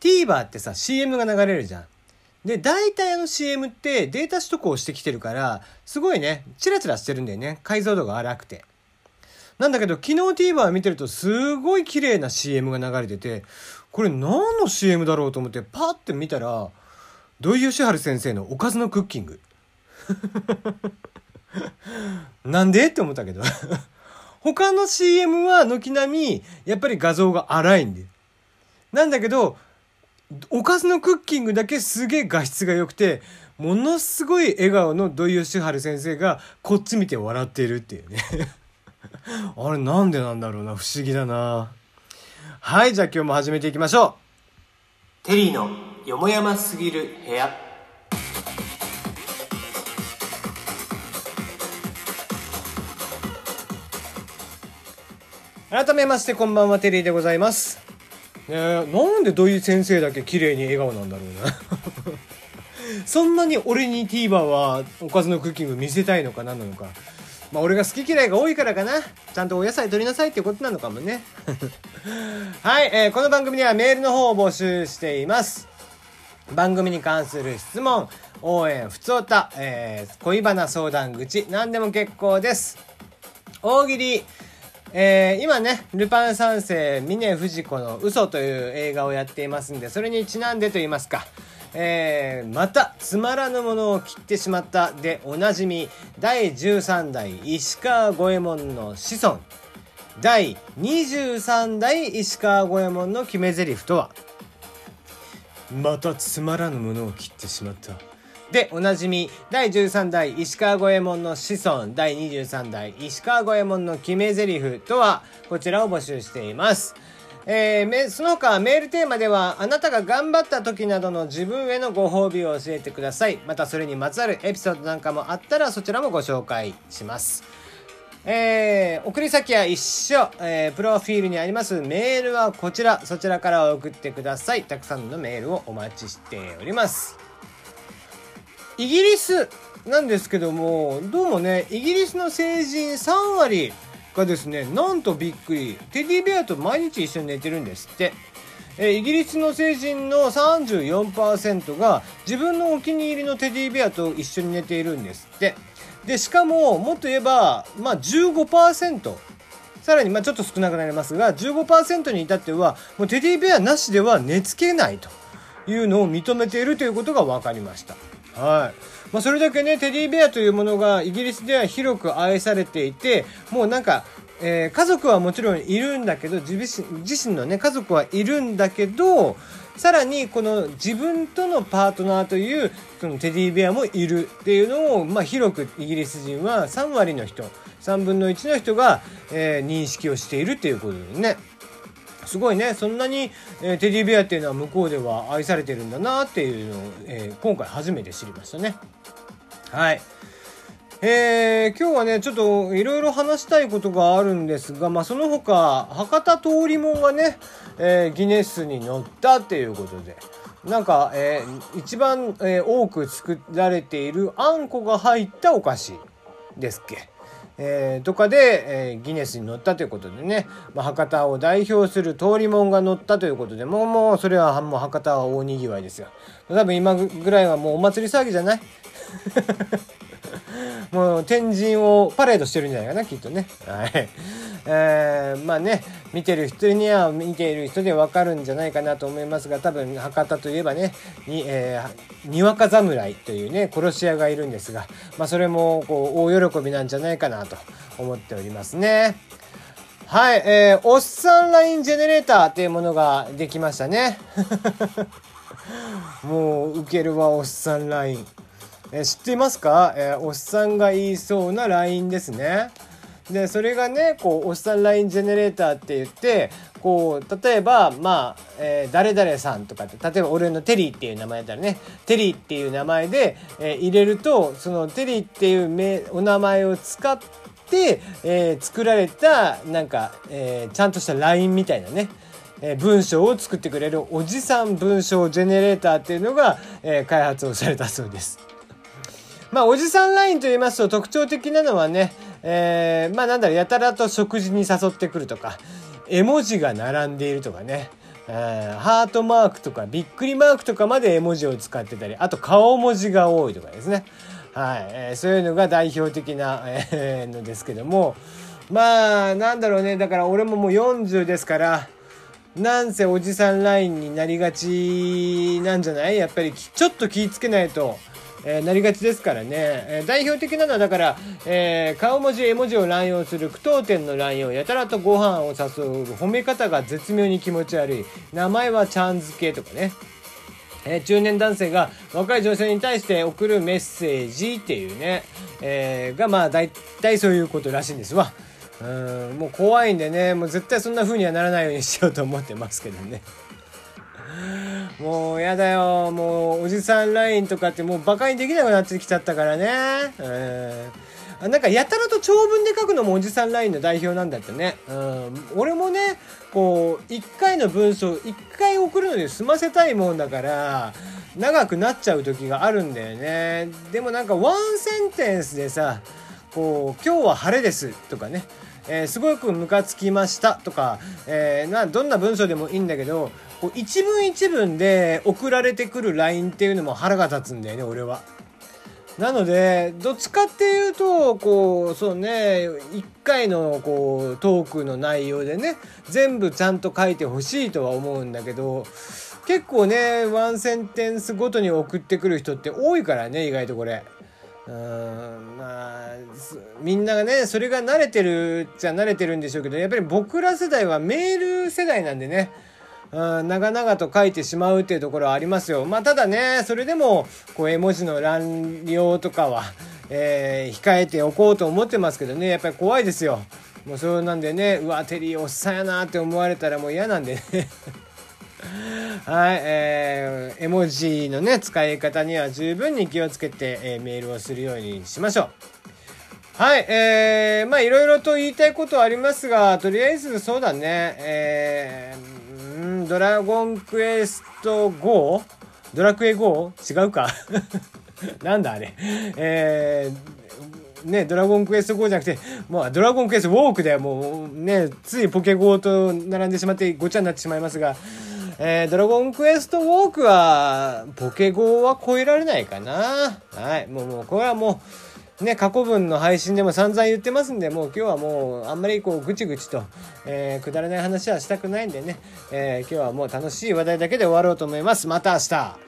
TVer ってさ CM が流れるじゃん。で、大体あの CM ってデータ取得をしてきてるから、すごいね、チラチラしてるんだよね。解像度が荒くて。なんだけど、昨日 TVer 見てるとすごい綺麗な CM が流れてて、これ何の CM だろうと思ってパッて見たら、土井善晴先生のおかずのクッキング。なんでって思ったけど 他の CM は軒並み、やっぱり画像が荒いんで。なんだけど、おかずのクッキングだけすげえ画質が良くて、ものすごい笑顔の土井善晴先生がこっち見て笑っているっていうね あれなんでなんだろうな、不思議だな。はい、じゃあ今日も始めていきましょう。テリーのよもやますぎる部屋。改めましてこんばんはテリーでございますねなんで土井先生だけ綺麗に笑顔なんだろうな。そんなに俺に TVer はおかずのクッキング見せたいのか何なのか。まあ俺が好き嫌いが多いからかな。ちゃんとお野菜取りなさいってことなのかもね。はい、えー、この番組ではメールの方を募集しています。番組に関する質問応援ふつおた、えー、恋バナ相談口何でも結構です。大喜利えー、今ね、ルパン三世、峰不二子の嘘という映画をやっていますんで、それにちなんでと言いますか、えー、また、つまらぬものを切ってしまったでおなじみ、第13代石川五右衛門の子孫、第23代石川五右衛門の決め台詞とは、またつまらぬものを切ってしまった。で、おなじみ、第13代石川五右衛門の子孫、第23代石川五右衛門の決め台詞とは、こちらを募集しています。えー、その他メールテーマでは、あなたが頑張った時などの自分へのご褒美を教えてください。またそれにまつわるエピソードなんかもあったら、そちらもご紹介します。えー、送り先は一緒、えー、プロフィールにありますメールはこちら、そちらから送ってください。たくさんのメールをお待ちしております。イギリスなんですけども、どうもね、イギリスの成人3割がですね、なんとびっくり、テディベアと毎日一緒に寝てるんですって。えイギリスの成人の34%が自分のお気に入りのテディベアと一緒に寝ているんですって。で、しかも、もっと言えば、まあ15%。さらに、まあちょっと少なくなりますが、15%に至っては、もうテディベアなしでは寝つけないというのを認めているということが分かりました。はい。まあ、それだけね、テディベアというものがイギリスでは広く愛されていて、もうなんか、えー、家族はもちろんいるんだけど、自身自身のね、家族はいるんだけど、さらにこの自分とのパートナーというそのテディベアもいるっていうのを、まあ、広くイギリス人は3割の人3分の1の人が、えー、認識をしているっていうことでねすごいね。そんなに、えー、テディベアっていうのは向こうでは愛されてるんだなっていうのを、えー、今回初めて知りましたね。はい。えー、今日はねちょっといろいろ話したいことがあるんですが、まあ、その他博多通りもんがね、え、ギネスに載ったっていうことで。なんか、えー、一番、え、多く作られているあんこが入ったお菓子ですっけ。えー、とかで、えー、ギネスに乗ったということでね、まあ、博多を代表する通りもんが乗ったということでもうもうそれはもう博多は大にぎわいですよ。多分今ぐらいはもうお祭り騒ぎじゃない？もう天神をパレードしてるんじゃないかなきっとねはいえー、まあね見てる人には見ている人でわかるんじゃないかなと思いますが多分博多といえばねに、えー、にわか侍というね殺し屋がいるんですが、まあ、それもこう大喜びなんじゃないかなと思っておりますね。はい、えー、おっさんラインジェネレーターっていうものができましたね。もう、ウケるわ、おっさんライン。え、知っていますか、えー、おっさんが言いそうなラインですね。でそれがねこうおっさんラインジェネレーターって言ってこう例えばまあ、えー、誰々さんとかって例えば俺のテリーっていう名前だったらねテリーっていう名前で、えー、入れるとそのテリーっていう名お名前を使って、えー、作られたなんか、え、ちゃんとした LINE みたいなねえ文章を作ってくれるおじさん文章ジェネレーターっていうのが、え開発をされたそうです。まあ、おじさんラインと言いますと特徴的なのはね、えー、まあなんだろう、やたらと食事に誘ってくるとか、絵文字が並んでいるとかね、えーハートマークとかびっくりマークとかまで絵文字を使ってたりあと顔文字が多いとかですね、はいえーそういうのが代表的な、えーのですけどもまあなんだろうねだから俺ももう40ですからなんせおじさんラインになりがちなんじゃない？やっぱりちょっと気ぃつけないと、えーなりがちですからね、えー代表的なのはだから、えー顔文字絵文字を乱用する句読点の乱用。やたらとご飯を誘う褒め方が絶妙に気持ち悪い。名前はちゃん付けとかね。え中年男性が若い女性に対して送るメッセージっていうね、えーがまあ大体そういうことらしいんですわ。うんもう怖いんでね。もう絶対そんな風にはならないようにしようと思ってますけどね。もうやだよもうおじさんラインとかってもうバカにできなくなってきちゃったからね。うんなんかやたらと長文で書くのもおじさんラインの代表なんだってね。うん、俺もね、こう、一回の文章、一回送るのに済ませたいもんだから、長くなっちゃう時があるんだよね。でもなんかワンセンテンスでさ、こう、今日は晴れですとかね。えーすごくムカつきましたとか、えーなどんな文章でもいいんだけどこう一文一文で送られてくる LINE っていうのも腹が立つんだよね俺は。なのでどっちかっていうとこうそうね1回のこうトークの内容でね全部ちゃんと書いてほしいとは思うんだけど結構ねワンセンテンスごとに送ってくる人って多いからね意外とこれ。うんまあみんながねそれが慣れてるっちゃ慣れてるんでしょうけどやっぱり僕ら世代はメール世代なんでねうん長々と書いてしまうっていうところはありますよ。まあただねそれでもこう絵文字の乱用とかは、えー控えておこうと思ってますけどねやっぱり怖いですよ。もうそうなんでねうわテリーおっさんやなって思われたらもう嫌なんでね。はい、えー、絵文字のね、使い方には十分に気をつけて、えーメールをするようにしましょう。はい、えー、まあいろいろと言いたいことはありますが、とりあえずそうだね、えー、んドラゴンクエスト GO? ドラクエ GO? 違うか なんだあれ。えー、ね、ドラゴンクエスト GO じゃなくて、まあ、ドラゴンクエストウォークでもうね、ついポケ GO と並んでしまってごちゃになってしまいますが、えードラゴンクエストウォークは、ポケ GO は超えられないかな。はい。もう、もう、これはもう、ね、過去分の配信でも散々言ってますんで、もう今日はもう、あんまりこう、ぐちぐちと、えーくだらない話はしたくないんでね、えー今日はもう楽しい話題だけで終わろうと思います。また明日